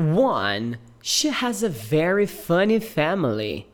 One, she has a very funny family.